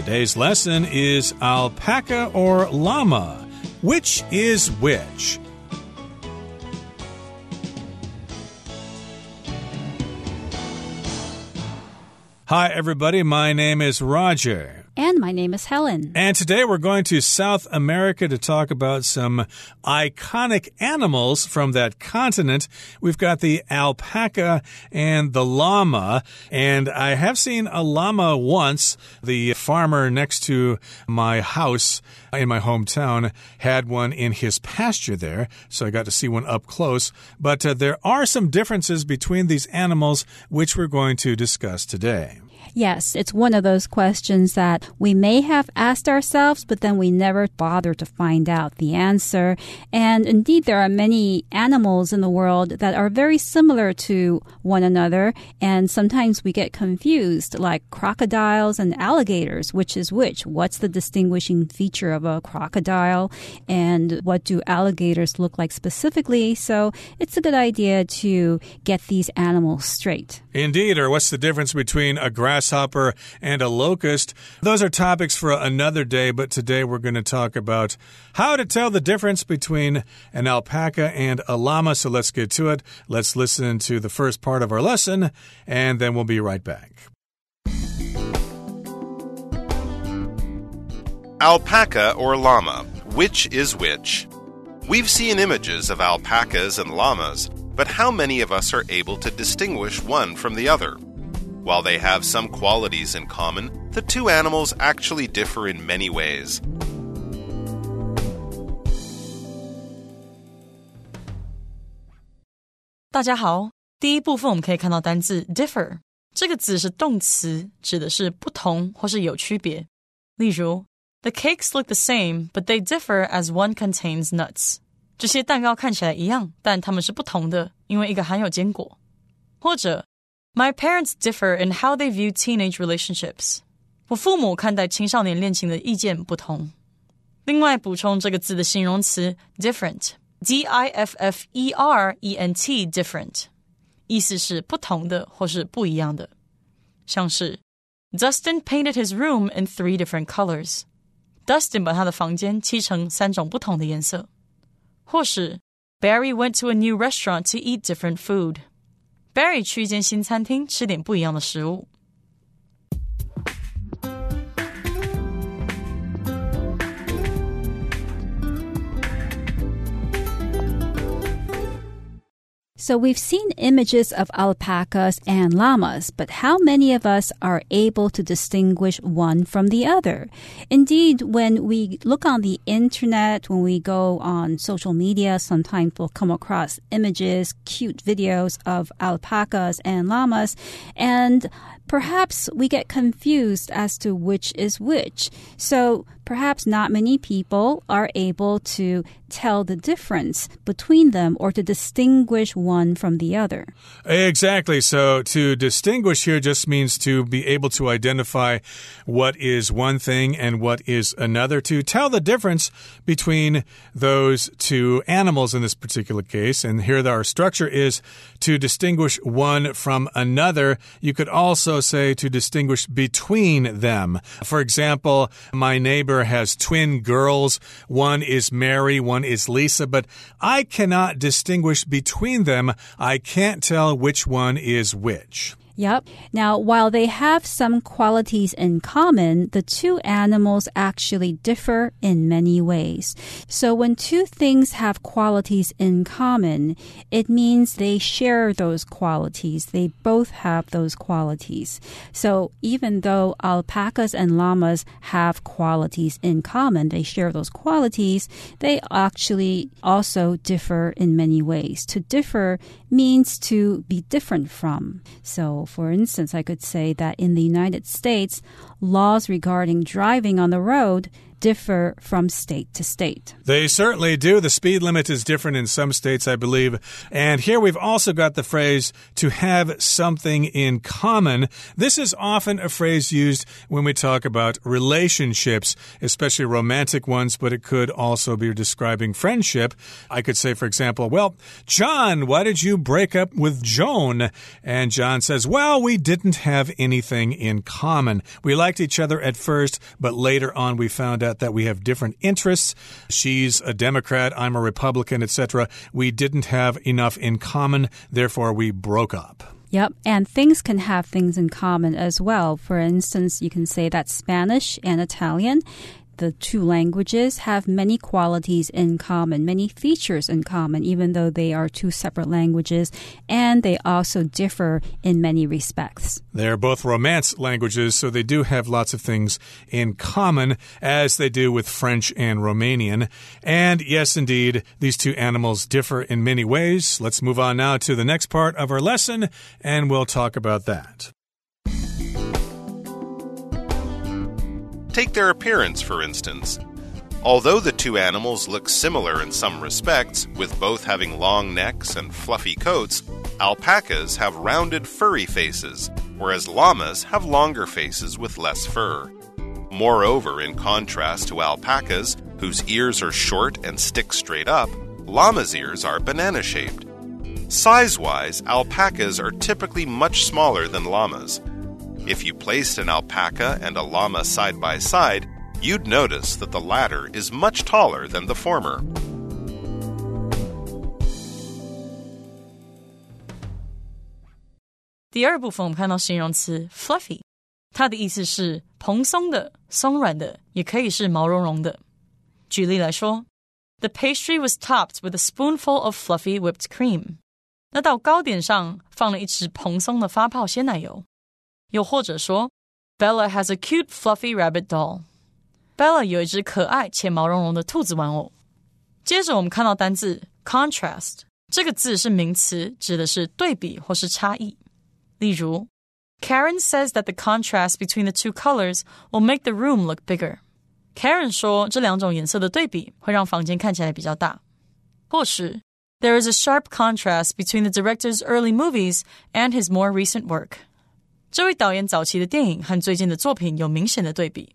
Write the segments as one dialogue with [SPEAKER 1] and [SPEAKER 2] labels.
[SPEAKER 1] Today's lesson is alpaca or llama. Which is which? Hi, everybody. My name is Roger.
[SPEAKER 2] And my name is Helen.
[SPEAKER 1] And today we're going to South America to talk about some iconic animals from that continent. We've got the alpaca and the llama. And I have seen a llama once. The farmer next to my house in my hometown had one in his pasture there. So I got to see one up close. But uh, there are some differences between these animals, which we're going to discuss today.
[SPEAKER 2] Yes, it's one of those questions that we may have asked ourselves, but then we never bother to find out the answer. And indeed, there are many animals in the world that are very similar to one another, and sometimes we get confused, like crocodiles and alligators, which is which? What's the distinguishing feature of a crocodile, and what do alligators look like specifically? So it's a good idea to get these animals straight.
[SPEAKER 1] Indeed, or what's the difference between a grasshopper, and a locust. Those are topics for another day, but today we're going to talk about how to tell the difference between an alpaca and a llama. So let's get to it. Let's listen to the first part of our lesson, and then we'll be right back.
[SPEAKER 3] Alpaca or llama, which is which? We've seen images of alpacas and llamas, but how many of us are able to distinguish one from the other? While they have some qualities in common, the two animals actually differ in many ways.
[SPEAKER 4] 大家好，第一部分我们可以看到单字 differ 这个字是动词，指的是不同或是有区别。例如，The cakes look the same, but they differ as one contains nuts。这些蛋糕看起来一样，但它们是不同的，因为一个含有坚果。或者 my parents differ in how they view teenage relationships. 我父母看待青少年恋情的意见不同。另外，补充这个字的形容词 different，d i f f e r e n t different，意思是不同的或是不一样的。像是 Dustin painted his room in three different colors。Dustin 把他的房间漆成三种不同的颜色。或是 Barry went to a new restaurant to eat different food。 Barry 去一间新餐厅吃点不一样的食物。
[SPEAKER 2] So we've seen images of alpacas and llamas, but how many of us are able to distinguish one from the other? Indeed, when we look on the internet, when we go on social media, sometimes we'll come across images, cute videos of alpacas and llamas, and perhaps we get confused as to which is which. So perhaps not many people are able to tell the difference between them or to distinguish one from the other.
[SPEAKER 1] Exactly. So to distinguish here just means to be able to identify what is one thing and what is another, to tell the difference between those two animals in this particular case. And here our structure is to distinguish one from another. You could also say to distinguish between them. For example, my neighbor has twin girls. One is Mary, one is Lisa, but I cannot distinguish between them. I can't tell which one is which.
[SPEAKER 2] Yep. Now, while they have some qualities in common, the two animals actually differ in many ways. So when two things have qualities in common, it means they share those qualities. They both have those qualities. So even though alpacas and llamas have qualities in common, they share those qualities, they actually also differ in many ways. To differ means to be different from. So for instance, I could say that in the United States, laws regarding driving on the road differ from state to state.
[SPEAKER 1] They certainly do. The speed limit is different in some states, I believe. And here we've also got the phrase to have something in common. This is often a phrase used when we talk about relationships, especially romantic ones, but it could also be describing friendship. I could say, for example, well, John, why did you break up with Joan? And John says, well, we didn't have anything in common. We liked each other at first, but later on we found out that we have different interests. She's a Democrat, I'm a Republican, etc. We didn't have enough in common, therefore we broke up.
[SPEAKER 2] Yep, and things can have things in common as well. For instance, you can say that Spanish and Italian the two languages have many qualities in common, many features in common, even though they are two separate languages, and they also differ in many respects.
[SPEAKER 1] They're both Romance languages, so they do have lots of things in common, as they do with French and Romanian. And yes, indeed, these two animals differ in many ways. Let's move on now to the next part of our lesson, and we'll talk about that.
[SPEAKER 3] Take their appearance, for instance. Although the two animals look similar in some respects, with both having long necks and fluffy coats, alpacas have rounded furry faces, whereas llamas have longer faces with less fur. Moreover, in contrast to alpacas, whose ears are short and stick straight up, llamas' ears are banana shaped. Size wise, alpacas are typically much smaller than llamas. If you placed an alpaca and a llama side by side, you'd notice that the latter is much taller than the former.
[SPEAKER 4] 第二部分我们看到形容词 fluffy，它的意思是蓬松的、松软的，也可以是毛茸茸的。举例来说，The pastry was topped with a spoonful of fluffy whipped cream。那到糕点上放了一匙蓬松的发泡鲜奶油。 又或者说，Bella has a cute fluffy rabbit doll。Bella 有一只可爱且毛茸茸的兔子玩偶。接着我们看到单字 contrast，这个字是名词，指的是对比或是差异。例如，Karen says that the contrast between the two colors will make the room look bigger。Karen 说，这两种颜色的对比会让房间看起来比较大。或是，There is a sharp contrast between the director's early movies and his more recent work。 这位导演早期的电影和最近的作品有明显的对比。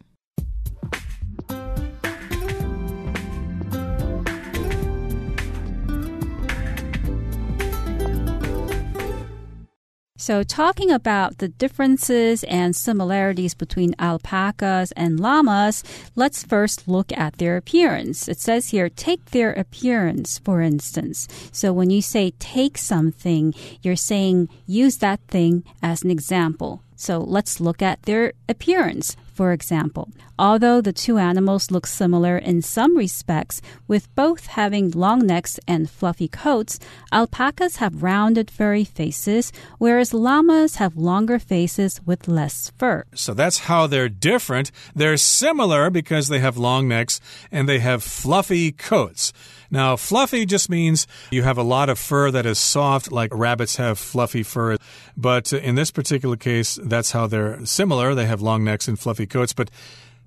[SPEAKER 2] So, talking about the differences and similarities between alpacas and llamas, let's first look at their appearance. It says here, take their appearance, for instance. So, when you say take something, you're saying use that thing as an example. So let's look at their appearance. For example, although the two animals look similar in some respects, with both having long necks and fluffy coats, alpacas have rounded furry faces, whereas llamas have longer faces with less fur.
[SPEAKER 1] So that's how they're different. They're similar because they have long necks and they have fluffy coats. Now, fluffy just means you have a lot of fur that is soft, like rabbits have fluffy fur. But in this particular case, that's how they're similar. They have long necks and fluffy coats, but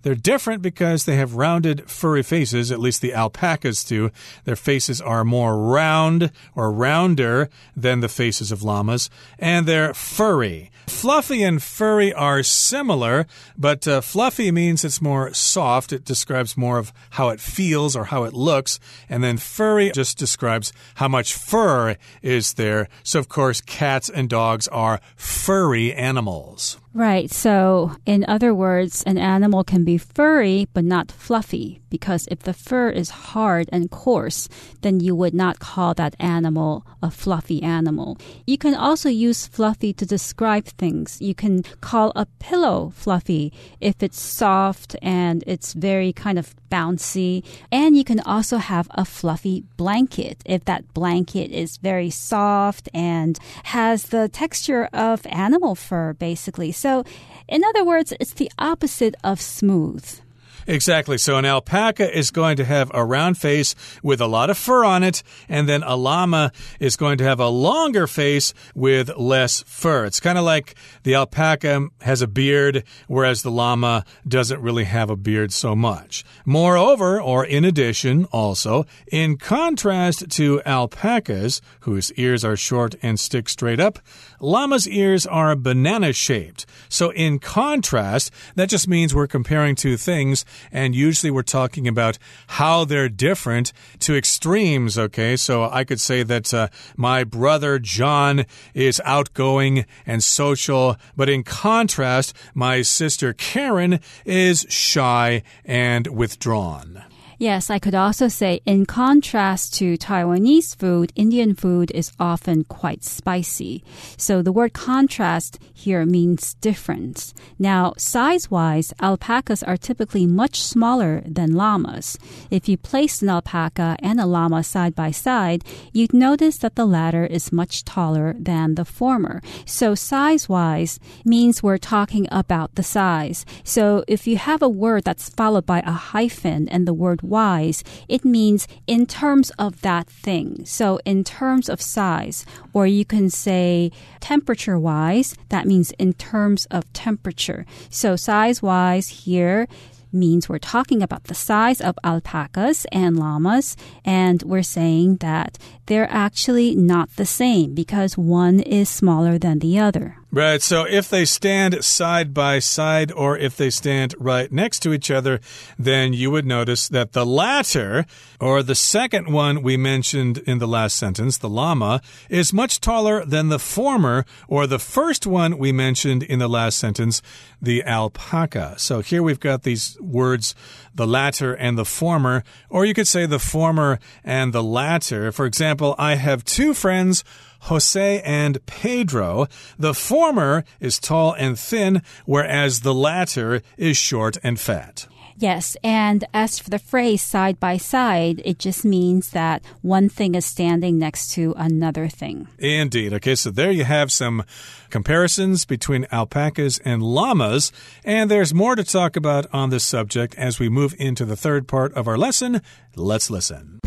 [SPEAKER 1] they're different because they have rounded, furry faces, at least the alpacas do. Their faces are more round or rounder than the faces of llamas, and they're furry. Fluffy and furry are similar, but uh, fluffy means it's more soft. It describes more of how it feels or how it looks. And then furry just describes how much fur is there. So, of course, cats and dogs are furry animals.
[SPEAKER 2] Right. So, in other words, an animal can be furry but not fluffy because if the fur is hard and coarse, then you would not call that animal a fluffy animal. You can also use fluffy to describe things. You can call a pillow fluffy if it's soft and it's very kind of bouncy. And you can also have a fluffy blanket if that blanket is very soft and has the texture of animal fur, basically. So so, in other words, it's the opposite of smooth.
[SPEAKER 1] Exactly. So an alpaca is going to have a round face with a lot of fur on it, and then a llama is going to have a longer face with less fur. It's kind of like the alpaca has a beard, whereas the llama doesn't really have a beard so much. Moreover, or in addition, also, in contrast to alpacas, whose ears are short and stick straight up, llama's ears are banana shaped. So in contrast, that just means we're comparing two things and usually we're talking about how they're different to extremes, okay? So I could say that uh, my brother John is outgoing and social, but in contrast, my sister Karen is shy and withdrawn.
[SPEAKER 2] Yes, I could also say, in contrast to Taiwanese food, Indian food is often quite spicy. So the word contrast here means difference. Now, size wise, alpacas are typically much smaller than llamas. If you placed an alpaca and a llama side by side, you'd notice that the latter is much taller than the former. So size wise means we're talking about the size. So if you have a word that's followed by a hyphen and the word wise, it means in terms of that thing. So in terms of size, or you can say temperature wise, that means in terms of temperature. So size wise here, means we're talking about the size of alpacas and llamas, and we're saying that they're actually not the same because one is smaller than the other.
[SPEAKER 1] Right. So if they stand side by side or if they stand right next to each other, then you would notice that the latter, or the second one we mentioned in the last sentence, the llama, is much taller than the former, or the first one we mentioned in the last sentence, the alpaca. So here we've got these words, the latter and the former, or you could say the former and the latter. For example, I have two friends Jose and Pedro. The former is tall and thin, whereas the latter is short and fat.
[SPEAKER 2] Yes, and as for the phrase side by side, it just means that one thing is standing next to another thing.
[SPEAKER 1] Indeed. Okay, so there you have some comparisons between alpacas and llamas, and there's more to talk about on this subject as we move into the third part of our lesson. Let's listen.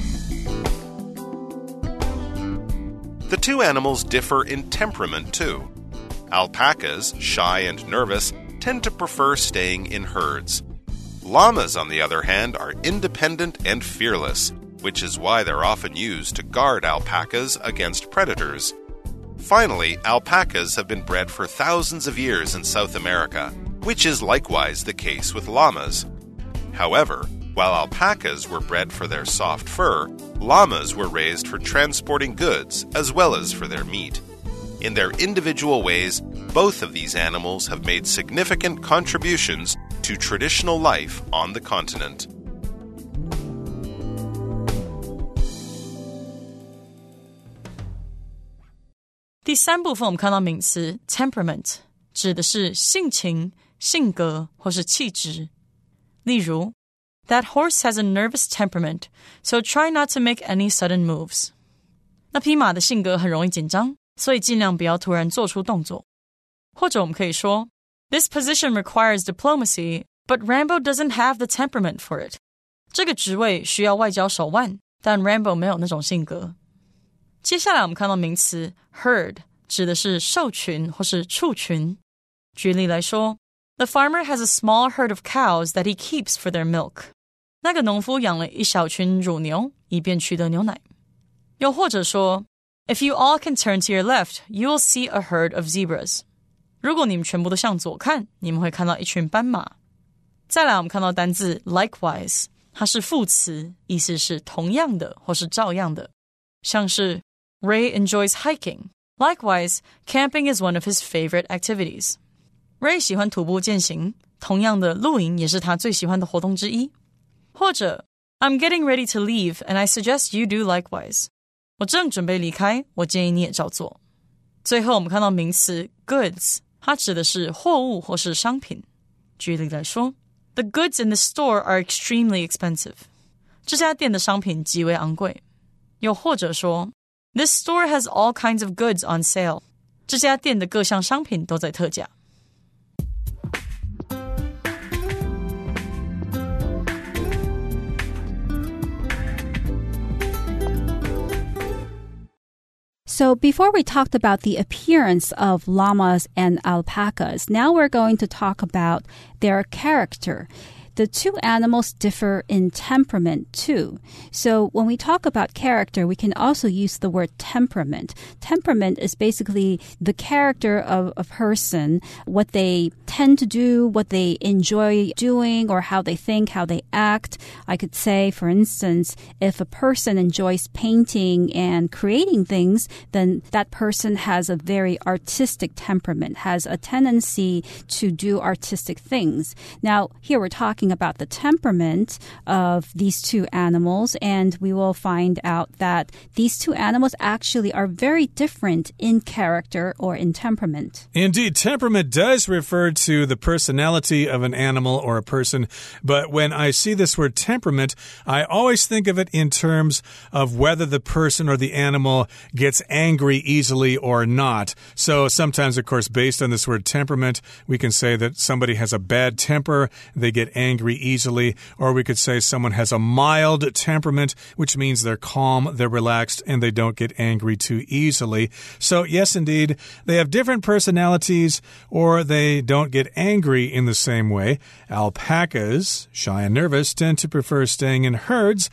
[SPEAKER 3] The two animals differ in temperament, too. Alpacas, shy and nervous, tend to prefer staying in herds. Llamas, on the other hand, are independent and fearless, which is why they're often used to guard alpacas against predators. Finally, alpacas have been bred for thousands of years in South America, which is likewise the case with llamas. However, while alpacas were bred for their soft fur, llamas were raised for transporting goods as well as for their meat. In their individual ways, both of these animals have made significant contributions to traditional life on the continent.
[SPEAKER 4] 第三部分我们看到名词 temperament，指的是性情、性格或是气质。例如 that horse has a nervous temperament, so try not to make any sudden moves. 那匹马的性格很容易紧张，所以尽量不要突然做出动作。或者我们可以说，This position requires diplomacy, but Rambo doesn't have the temperament for it. 这个职位需要外交手腕，但 Rambo 没有那种性格。接下来我们看到名词 herd，指的是兽群或是畜群。举例来说，The farmer has a small herd of cows that he keeps for their milk. 那个农夫养了一小群乳牛，以便取得牛奶。又或者说，If you all can turn to your left, you will see a herd of zebras。如果你们全部都向左看，你们会看到一群斑马。再来，我们看到单字 likewise，它是副词，意思是同样的或是照样的，像是 Ray enjoys hiking. Likewise, camping is one of his favorite activities. Ray 喜欢徒步健行，同样的，露营也是他最喜欢的活动之一。或者 I'm getting ready to leave and I suggest you do likewise。我正准备离开，我建议你也照做。最后，我们看到名词 goods，它指的是货物或是商品。举例来说，The goods in the store are extremely expensive。这家店的商品极为昂贵。又或者说，This store has all kinds of goods on sale。这家店的各项商品都在特价。
[SPEAKER 2] So before we talked about the appearance of llamas and alpacas, now we're going to talk about their character. The two animals differ in temperament too. So when we talk about character, we can also use the word temperament. Temperament is basically the character of a person, what they tend to do, what they enjoy doing, or how they think, how they act. I could say, for instance, if a person enjoys painting and creating things, then that person has a very artistic temperament, has a tendency to do artistic things. Now, here we're talking about the temperament of these two animals, and we will find out that these two animals actually are very different in character or in temperament.
[SPEAKER 1] Indeed, temperament does refer to the personality of an animal or a person, but when I see this word temperament, I always think of it in terms of whether the person or the animal gets angry easily or not. So sometimes, of course, based on this word temperament, we can say that somebody has a bad temper, they get angry easily, or we could say someone has a mild temperament, which means they're calm, they're relaxed, and they don't get angry too easily. So, yes, indeed, they have different personalities, or they don't get angry in the same way. Alpacas, shy and nervous, tend to prefer staying in herds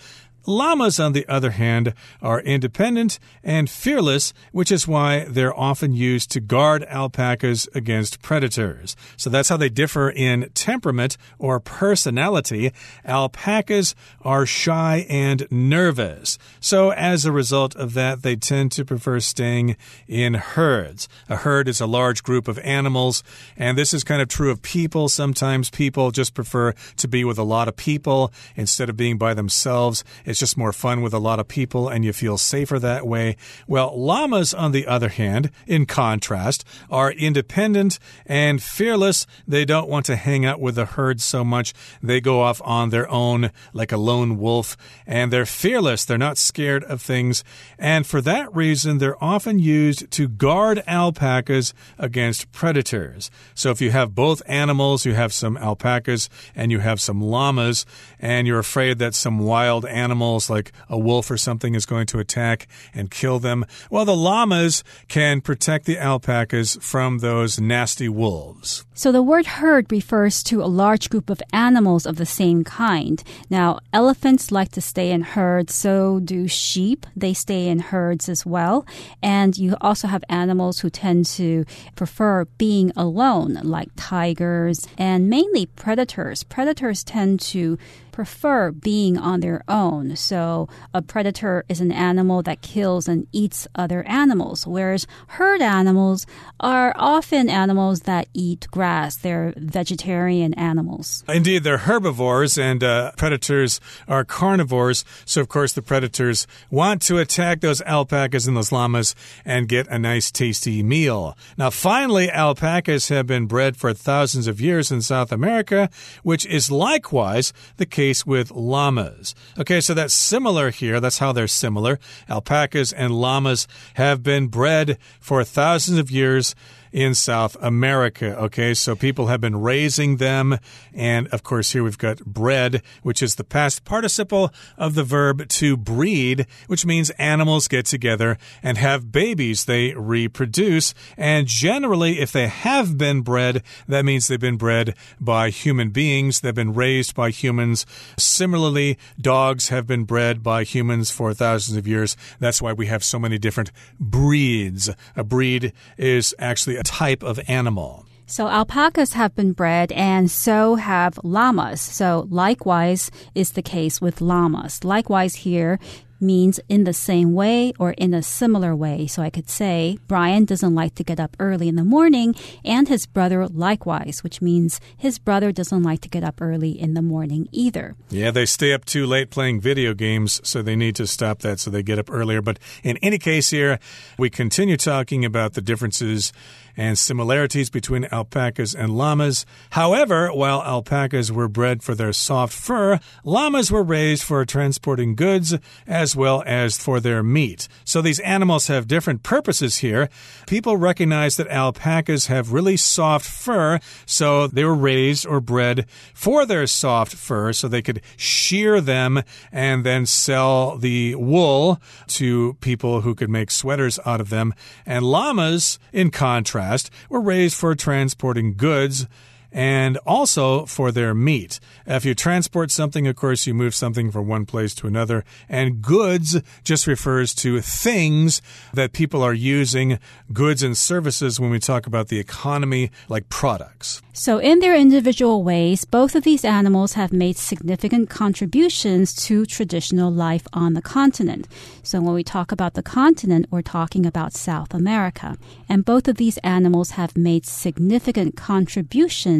[SPEAKER 1] Llamas, on the other hand, are independent and fearless, which is why they're often used to guard alpacas against predators. So that's how they differ in temperament or personality. Alpacas are shy and nervous. So as a result of that, they tend to prefer staying in herds. A herd is a large group of animals, and this is kind of true of people. Sometimes people just prefer to be with a lot of people instead of being by themselves. It's it's just more fun with a lot of people and you feel safer that way. Well, llamas, on the other hand, in contrast, are independent and fearless. They don't want to hang out with the herd so much. They go off on their own like a lone wolf and they're fearless. They're not scared of things. And for that reason, they're often used to guard alpacas against predators. So if you have both animals, you have some alpacas and you have some llamas, and you're afraid that some wild animal animals like a wolf or something is going to attack and kill them. Well, the llamas can protect the alpacas from those nasty wolves.
[SPEAKER 2] So the word herd refers to a large group of animals of the same kind. Now, elephants like to stay in herds, so do sheep. They stay in herds as well. And you also have animals who tend to prefer being alone, like tigers and mainly predators. Predators tend to prefer being on their own. So a predator is an animal that kills and eats other animals, whereas herd animals are often animals that eat grass. They're vegetarian animals.
[SPEAKER 1] Indeed, they're herbivores, and uh, predators are carnivores. So, of course, the predators want to attack those alpacas and those llamas and get a nice, tasty meal. Now, finally, alpacas have been bred for thousands of years in South America, which is likewise the case with llamas. Okay, so that's similar here. That's how they're similar. Alpacas and llamas have been bred for thousands of years in South America. Okay, so people have been raising them. And of course, here we've got bred, which is the past participle of the verb to breed, which means animals get together and have babies. They reproduce. And generally, if they have been bred, that means they've been bred by human beings. They've been raised by humans. Similarly, dogs have been bred by humans for thousands of years. That's why we have so many different breeds. A breed is actually a type of animal.
[SPEAKER 2] So alpacas have been bred and so have llamas. So likewise is the case with llamas. Likewise here, means in the same way or in a similar way. So I could say Brian doesn't like to get up early in the morning, and his brother likewise, which means his brother doesn't like to get up early in the morning either.
[SPEAKER 1] Yeah, they stay up too late playing video games, so they need to stop that so they get up earlier. But in any case, here, we continue talking about the differences and similarities between alpacas and llamas. However, while alpacas were bred for their soft fur, llamas were raised for transporting goods as well as for their meat. So these animals have different purposes here. People recognize that alpacas have really soft fur, so they were raised or bred for their soft fur so they could shear them and then sell the wool to people who could make sweaters out of them. And llamas, in contrast, were raised for transporting goods and also for their meat. If you transport something, of course, you move something from one place to another. And goods just refers to things that people are using, goods and services when we talk about the economy, like products.
[SPEAKER 2] So, in their individual ways, both of these animals have made significant contributions to traditional life on the continent. So, when we talk about the continent, we're talking about South America. And both of these animals have made significant contributions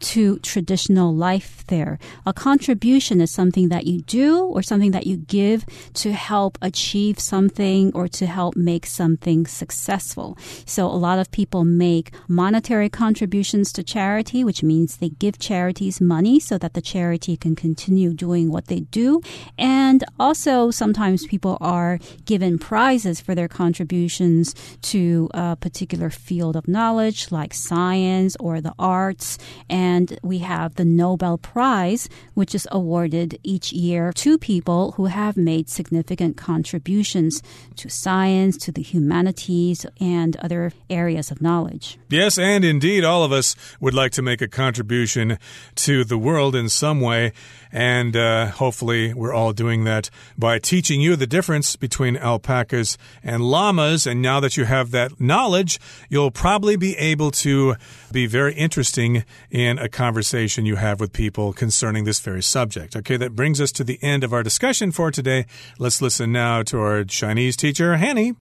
[SPEAKER 2] to traditional life there. A contribution is something that you do or something that you give to help achieve something or to help make something successful. So, a lot of people make monetary contributions to charity charity, which means they give charities money so that the charity can continue doing what they do. And also, sometimes people are given prizes for their contributions to a particular field of knowledge, like science or the arts. And we have the Nobel Prize, which is awarded each year to people who have made significant contributions to science, to the humanities, and other areas of knowledge.
[SPEAKER 1] Yes, and indeed, all of us would like to make a contribution to the world in some way. And uh, hopefully, we're all doing that by teaching you the difference between alpacas and llamas. And now that you have that knowledge, you'll probably be able to be very interesting in a conversation you have with people concerning this very subject. Okay, that brings us to the end of our discussion for today. Let's listen now to our Chinese teacher, Hanny.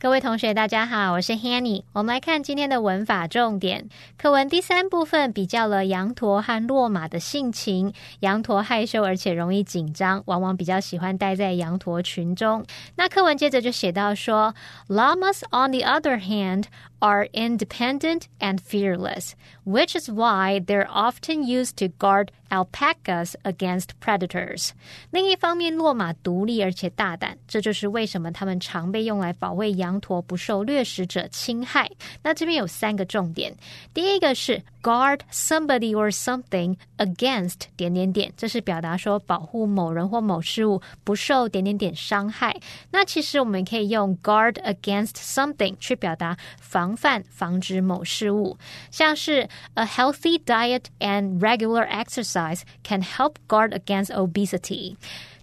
[SPEAKER 5] 各位同学，大家好，我是 Hanny。我们来看今天的文法重点。课文第三部分比较了羊驼和骆马的性情。羊驼害羞而且容易紧张，往往比较喜欢待在羊驼群中。那课文接着就写到说，Llamas on the other hand are independent and fearless, which is why they're often used to guard alpacas against predators. 另一方面，骆马独立而且大胆，这就是为什么它们常被用来保卫羊驼不受掠食者侵害。那这边有三个重点，第一个是 guard somebody or something against 点点点，这是表达说保护某人或某事物不受点点点伤害。那其实我们可以用 guard against something 去表达防范、防止某事物，像是 a healthy diet and regular exercise can help guard against obesity。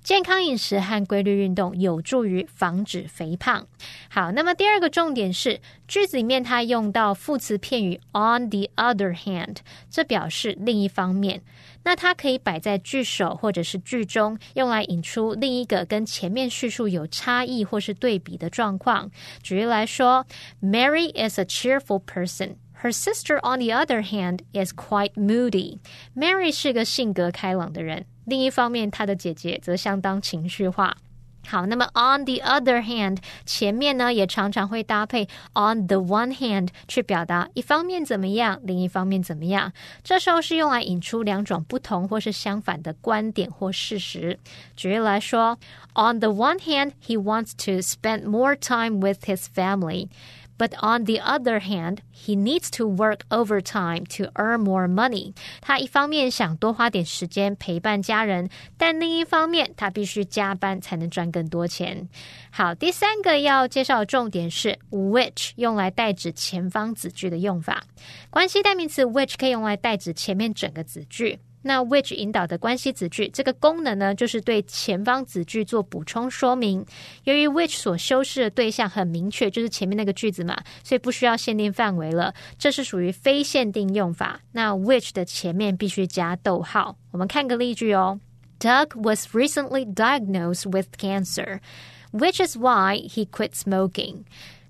[SPEAKER 5] 健康饮食和规律运动有助于防止肥胖。好，那么第二个重点是句子里面它用到副词片语 on the other hand，这表示另一方面。那它可以摆在句首或者是句中，用来引出另一个跟前面叙述有差异或是对比的状况。举例来说，Mary is a cheerful person。Her sister, on the other hand, is quite moody. Mary 是个性格开朗的人。另一方面，他的姐姐则相当情绪化。好，那么 on the other hand 前面呢也常常会搭配 on the one hand 去表达一方面怎么样，另一方面怎么样。这时候是用来引出两种不同或是相反的观点或事实。举例来说，on the one hand he wants to spend more time with his family。But on the other hand, he needs to work overtime to earn more money. 他一方面想多花点时间陪伴家人，但另一方面他必须加班才能赚更多钱。好，第三个要介绍的重点是 which 用来代指前方子句的用法。关系代名词 which 可以用来代指前面整个子句。那 which 引导的关系子句，这个功能呢，就是对前方子句做补充说明。由于 which 所修饰的对象很明确，就是前面那个句子嘛，所以不需要限定范围了。这是属于非限定用法。那 which 的前面必须加逗号。我们看个例句哦。Doug was recently diagnosed with cancer, which is why he quit smoking.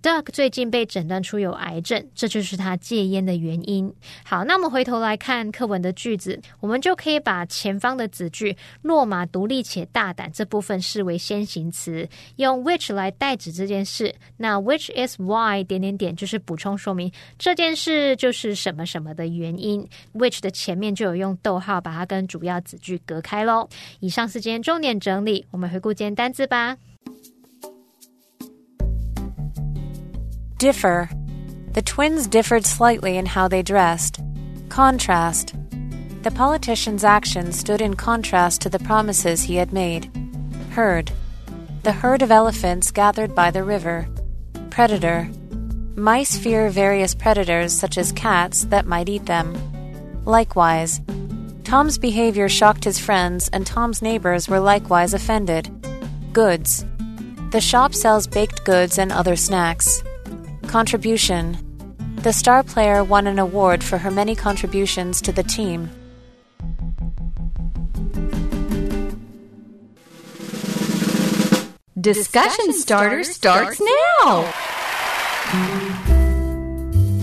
[SPEAKER 5] Doug 最近被诊断出有癌症，这就是他戒烟的原因。好，那我们回头来看课文的句子，我们就可以把前方的子句“落马独立且大胆”这部分视为先行词，用 which 来代指这件事。那 which is why 点点点就是补充说明这件事就是什么什么的原因。which 的前面就有用逗号把它跟主要子句隔开喽。以上是今天重点整理，我们回顾今天单字吧。
[SPEAKER 6] Differ. The twins differed slightly in how they dressed. Contrast. The politician's actions stood in contrast to the promises he had made. Herd. The herd of elephants gathered by the river. Predator. Mice fear various predators, such as cats, that might eat them. Likewise, Tom's behavior shocked his friends, and Tom's neighbors were likewise offended. Goods. The shop sells baked goods and other snacks. Contribution. The star player won an award for her many contributions to the team.
[SPEAKER 7] Discussion starter starts now.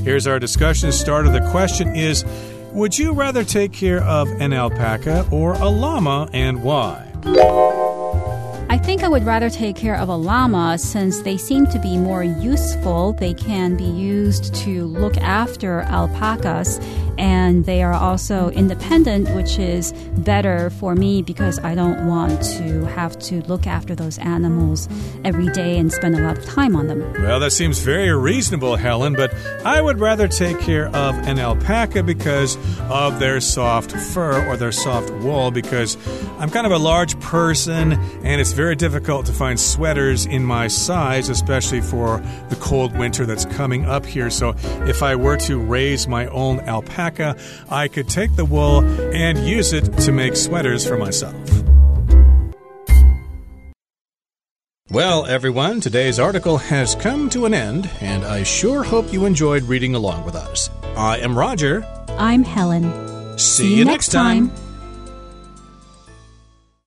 [SPEAKER 1] Here's our discussion starter. The question is Would you rather take care of an alpaca or a llama and why?
[SPEAKER 2] I think I would rather take care of a llama since they seem to be more useful. They can be used to look after alpacas and they are also independent, which is better for me because I don't want to have to look after those animals every day and spend a lot of time on them.
[SPEAKER 1] Well, that seems very reasonable, Helen, but I would rather take care of an alpaca because of their soft fur or their soft wool because I'm kind of a large person and it's very difficult to find sweaters in my size, especially for the cold winter that's coming up here. So if I were to raise my own alpaca, alpaca, I could take the wool and use it to make sweaters for myself. Well, everyone, today's article has come to an end, and I sure hope you enjoyed reading along with us. I am Roger.
[SPEAKER 2] I'm Helen.
[SPEAKER 1] See, See you, next time. time.